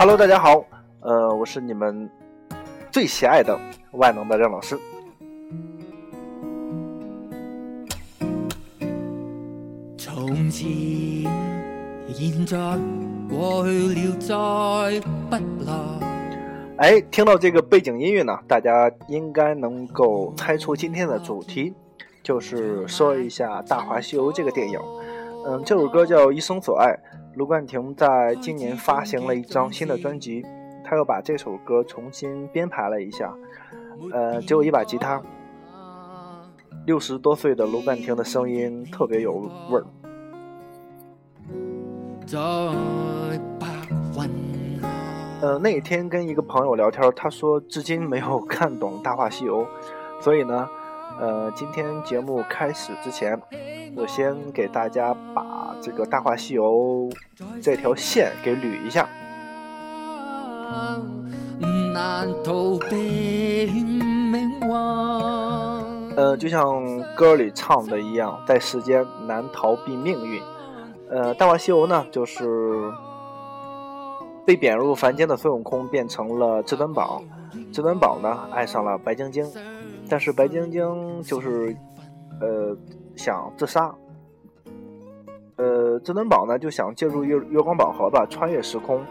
Hello，大家好，呃，我是你们最喜爱的万能的任老师。从前、现在、过去了，再不来。哎，听到这个背景音乐呢，大家应该能够猜出今天的主题，就是说一下《大话西游》这个电影。嗯，这首歌叫《一生所爱》，卢冠廷在今年发行了一张新的专辑，他又把这首歌重新编排了一下。呃，只有一把吉他，六十多岁的卢冠廷的声音特别有味儿。呃，那天跟一个朋友聊天，他说至今没有看懂《大话西游》，所以呢，呃，今天节目开始之前，我先给大家把这个《大话西游》这条线给捋一下。呃，就像歌里唱的一样，在世间难逃避命运。呃，《大话西游》呢，就是。被贬入凡间的孙悟空变成了至尊宝，至尊宝呢爱上了白晶晶，但是白晶晶就是，呃，想自杀。呃，至尊宝呢就想借助月月光宝盒吧，穿越时空，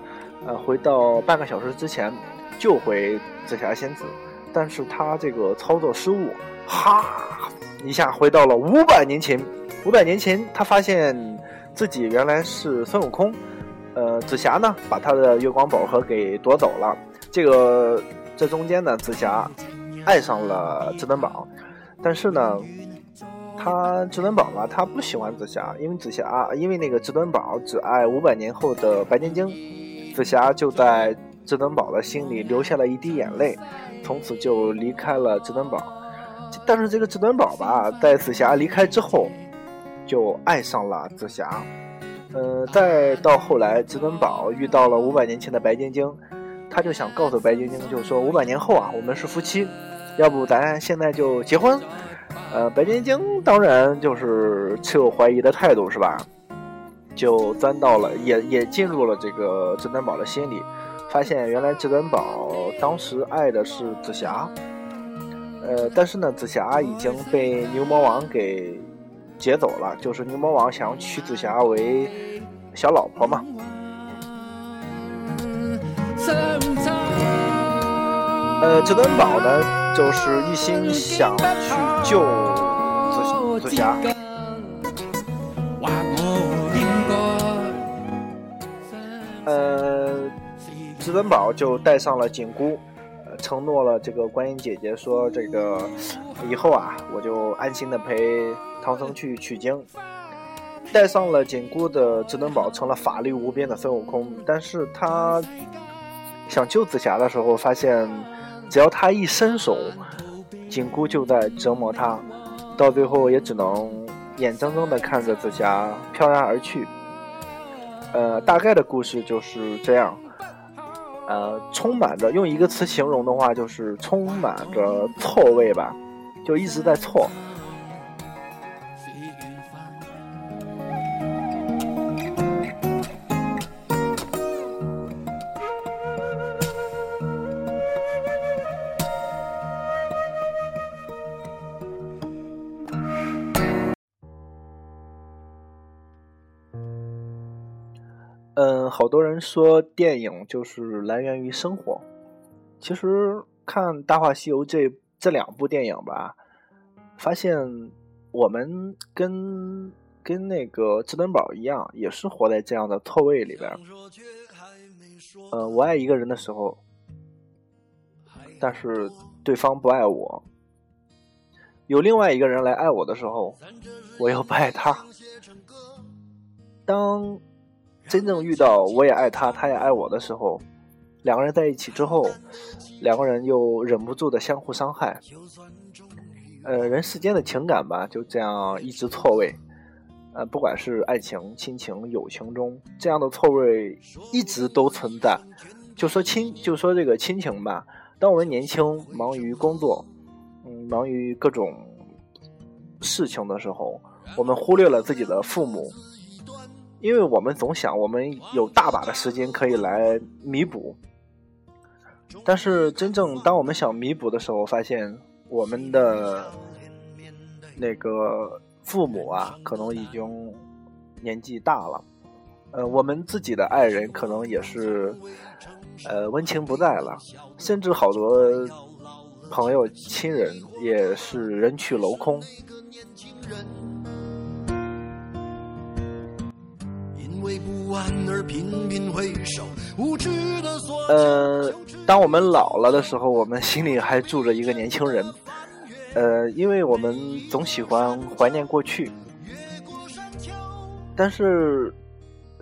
呃，回到半个小时之前救回紫霞仙子，但是他这个操作失误，哈，一下回到了五百年前。五百年前，他发现自己原来是孙悟空。呃，紫霞呢，把他的月光宝盒给夺走了。这个这中间呢，紫霞爱上了至尊宝，但是呢，他至尊宝嘛，他不喜欢紫霞，因为紫霞，因为那个至尊宝只爱五百年后的白晶晶。紫霞就在至尊宝的心里留下了一滴眼泪，从此就离开了至尊宝。但是这个至尊宝吧，在紫霞离开之后，就爱上了紫霞。呃，再到后来，至尊宝遇到了五百年前的白晶晶，他就想告诉白晶晶，就说五百年后啊，我们是夫妻，要不咱现在就结婚？呃，白晶晶当然就是持有怀疑的态度，是吧？就钻到了，也也进入了这个至尊宝的心里，发现原来至尊宝当时爱的是紫霞，呃，但是呢，紫霞已经被牛魔王给。劫走了，就是牛魔王想娶紫霞为小老婆嘛。呃，至尊宝呢，就是一心想去救紫紫霞。呃，至尊宝就带上了紧箍，承诺了这个观音姐姐说：“这个以后啊，我就安心的陪。”唐僧去取经，带上了紧箍的至尊宝成了法力无边的孙悟空。但是他想救紫霞的时候，发现只要他一伸手，紧箍就在折磨他。到最后也只能眼睁睁地看着紫霞飘然而去。呃，大概的故事就是这样。呃，充满着用一个词形容的话，就是充满着错位吧，就一直在错。好多人说电影就是来源于生活。其实看《大话西游》这这两部电影吧，发现我们跟跟那个至尊宝一样，也是活在这样的错位里边。呃，我爱一个人的时候，但是对方不爱我；有另外一个人来爱我的时候，我又不爱他。当真正遇到我也爱他，他也爱我的时候，两个人在一起之后，两个人又忍不住的相互伤害。呃，人世间的情感吧，就这样一直错位。呃，不管是爱情、亲情、友情中，这样的错位一直都存在。就说亲，就说这个亲情吧。当我们年轻、忙于工作，嗯，忙于各种事情的时候，我们忽略了自己的父母。因为我们总想我们有大把的时间可以来弥补，但是真正当我们想弥补的时候，发现我们的那个父母啊，可能已经年纪大了，呃，我们自己的爱人可能也是呃温情不在了，甚至好多朋友亲人也是人去楼空。呃，当我们老了的时候，我们心里还住着一个年轻人。呃，因为我们总喜欢怀念过去，但是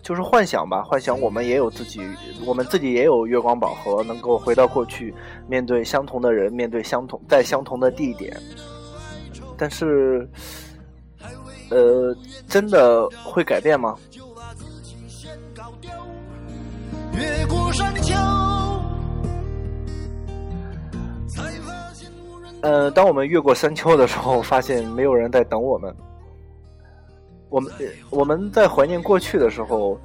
就是幻想吧，幻想我们也有自己，我们自己也有月光宝盒，能够回到过去，面对相同的人，面对相同在相同的地点。但是，呃，真的会改变吗？山丘。呃，当我们越过山丘的时候，发现没有人在等我们。我们我们在怀念过去的时候，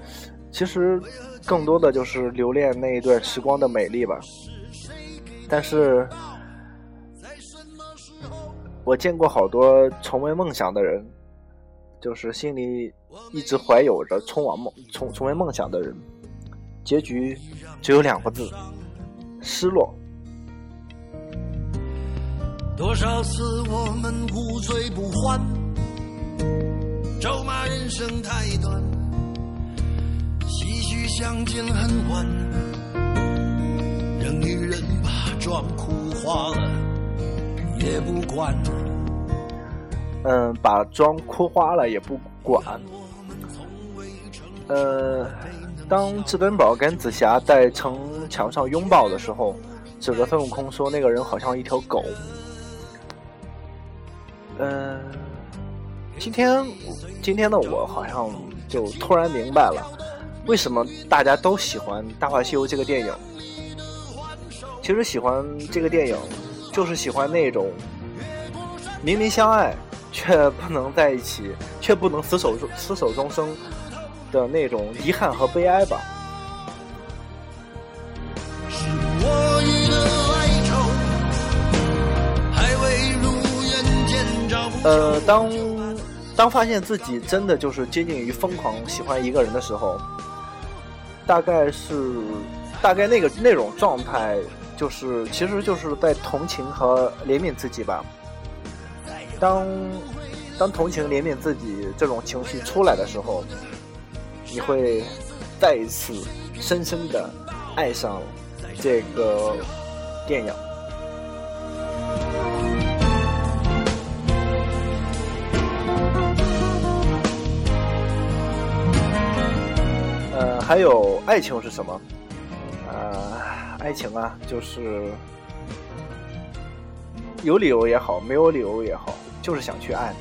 其实更多的就是留恋那一段时光的美丽吧。但是，我见过好多重温梦想的人，就是心里一直怀有着冲往梦、重重温梦想的人。结局只有两个字：失落。多少次我们无醉不欢，咒骂人生太短，唏嘘相见恨晚，任女人把妆哭花了也不管。嗯，把妆哭花了也不管。呃。当至尊宝跟紫霞在城墙上拥抱的时候，指着孙悟空说：“那个人好像一条狗。”嗯，今天今天的我好像就突然明白了，为什么大家都喜欢《大话西游》这个电影。其实喜欢这个电影，就是喜欢那种明明相爱却不能在一起，却不能厮守厮守终生。的那种遗憾和悲哀吧。呃，当当发现自己真的就是接近于疯狂喜欢一个人的时候，大概是大概那个那种状态，就是其实就是在同情和怜悯自己吧。当当同情怜悯自己这种情绪出来的时候。你会再一次深深的爱上这个电影。呃，还有爱情是什么？呃，爱情啊，就是有理由也好，没有理由也好，就是想去爱。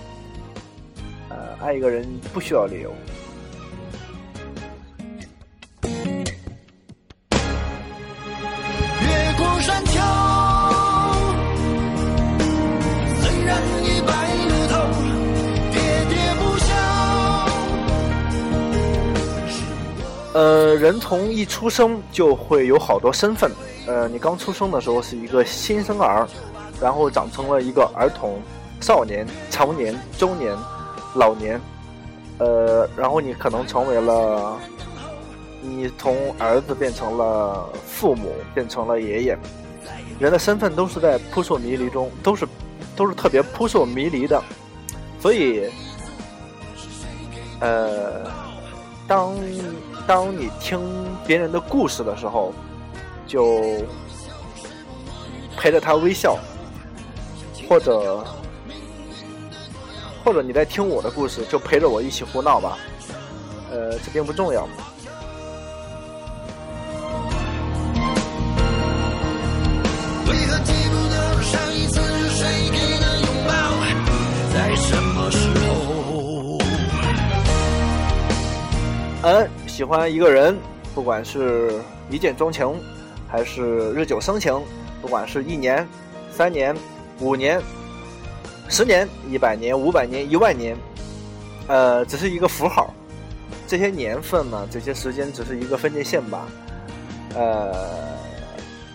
呃，爱一个人不需要理由。呃，人从一出生就会有好多身份。呃，你刚出生的时候是一个新生儿，然后长成了一个儿童、少年、成年、中年、老年。呃，然后你可能成为了，你从儿子变成了父母，变成了爷爷。人的身份都是在扑朔迷离中，都是都是特别扑朔迷离的。所以，呃，当。当你听别人的故事的时候，就陪着他微笑，或者或者你在听我的故事，就陪着我一起胡闹吧。呃，这并不重要。嗯。喜欢一个人，不管是一见钟情，还是日久生情，不管是一年、三年、五年、十年、一百年、五百年、一万年，呃，只是一个符号，这些年份呢，这些时间只是一个分界线吧。呃，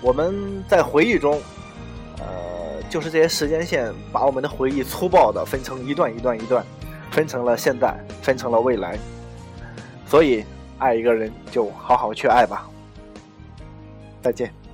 我们在回忆中，呃，就是这些时间线把我们的回忆粗暴的分成一段一段一段，分成了现在，分成了未来。所以，爱一个人就好好去爱吧。再见。